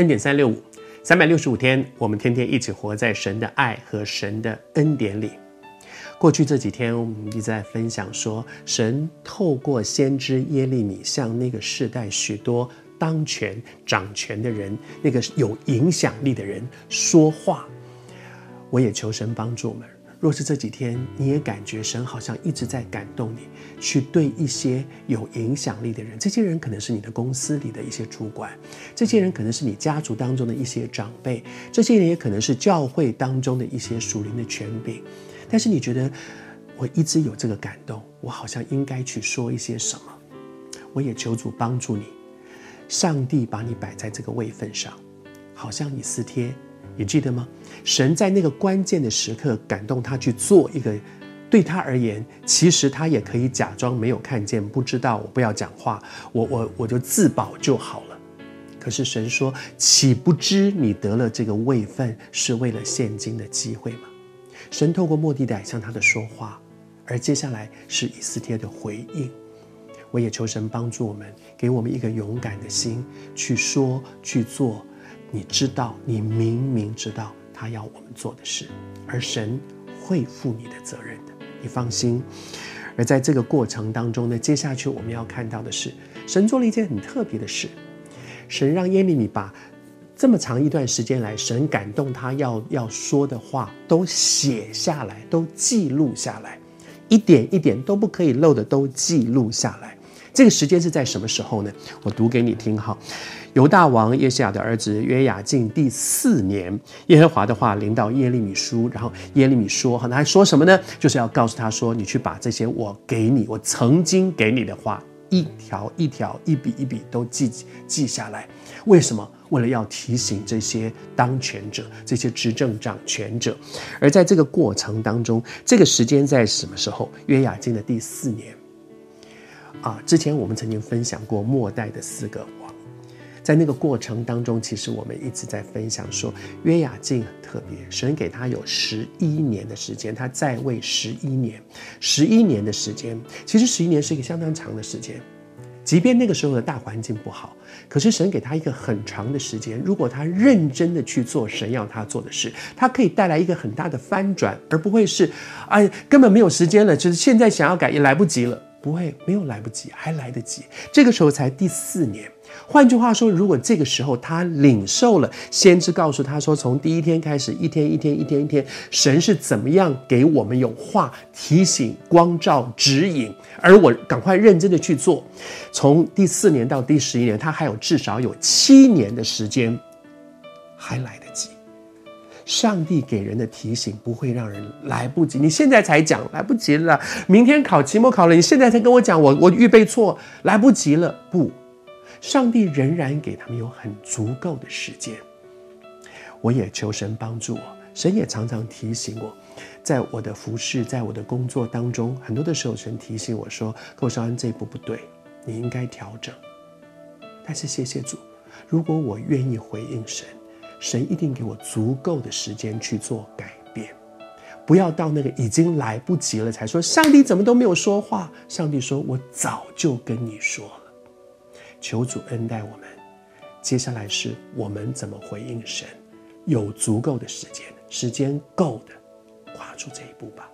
恩典三六五，三百六十五天，我们天天一起活在神的爱和神的恩典里。过去这几天，我们一直在分享说，神透过先知耶利米向那个世代许多当权掌权的人，那个有影响力的人说话。我也求神帮助我们。若是这几天你也感觉神好像一直在感动你，去对一些有影响力的人，这些人可能是你的公司里的一些主管，这些人可能是你家族当中的一些长辈，这些人也可能是教会当中的一些属灵的权柄。但是你觉得我一直有这个感动，我好像应该去说一些什么？我也求主帮助你，上帝把你摆在这个位份上，好像以斯帖。你记得吗？神在那个关键的时刻感动他去做一个，对他而言，其实他也可以假装没有看见、不知道。我不要讲话，我我我就自保就好了。可是神说：“岂不知你得了这个位分是为了现今的机会吗？”神透过末底改向他的说话，而接下来是以斯帖的回应。我也求神帮助我们，给我们一个勇敢的心去说去做。你知道，你明明知道他要我们做的事，而神会负你的责任的，你放心。而在这个过程当中呢，接下去我们要看到的是，神做了一件很特别的事，神让耶利米把这么长一段时间来神感动他要要说的话都写下来，都记录下来，一点一点都不可以漏的都记录下来。这个时间是在什么时候呢？我读给你听哈。犹大王耶西亚的儿子约雅敬第四年，耶和华的话临到耶利米书，然后耶利米说：“哈，他还说什么呢？就是要告诉他说，你去把这些我给你，我曾经给你的话，一条一条、一笔一笔都记记下来。为什么？为了要提醒这些当权者、这些执政掌权者。而在这个过程当中，这个时间在什么时候？约雅敬的第四年。啊，之前我们曾经分享过末代的四个王。”在那个过程当中，其实我们一直在分享说，约雅敬很特别，神给他有十一年的时间，他在位十一年，十一年的时间，其实十一年是一个相当长的时间，即便那个时候的大环境不好，可是神给他一个很长的时间，如果他认真的去做神要他做的事，他可以带来一个很大的翻转，而不会是，哎，根本没有时间了，就是现在想要改也来不及了，不会，没有来不及，还来得及，这个时候才第四年。换句话说，如果这个时候他领受了先知告诉他说，从第一天开始，一天一天一天一天，神是怎么样给我们有话提醒、光照、指引，而我赶快认真的去做。从第四年到第十一年，他还有至少有七年的时间，还来得。上帝给人的提醒不会让人来不及。你现在才讲来不及了，明天考期末考了，你现在才跟我讲，我我预备错，来不及了，不。上帝仍然给他们有很足够的时间。我也求神帮助我，神也常常提醒我，在我的服侍，在我的工作当中，很多的时候，神提醒我说：“寇少安，这一步不对，你应该调整。”但是谢谢主，如果我愿意回应神，神一定给我足够的时间去做改变，不要到那个已经来不及了才说：“上帝怎么都没有说话？”上帝说：“我早就跟你说了。”求主恩待我们，接下来是我们怎么回应神？有足够的时间，时间够的，跨出这一步吧。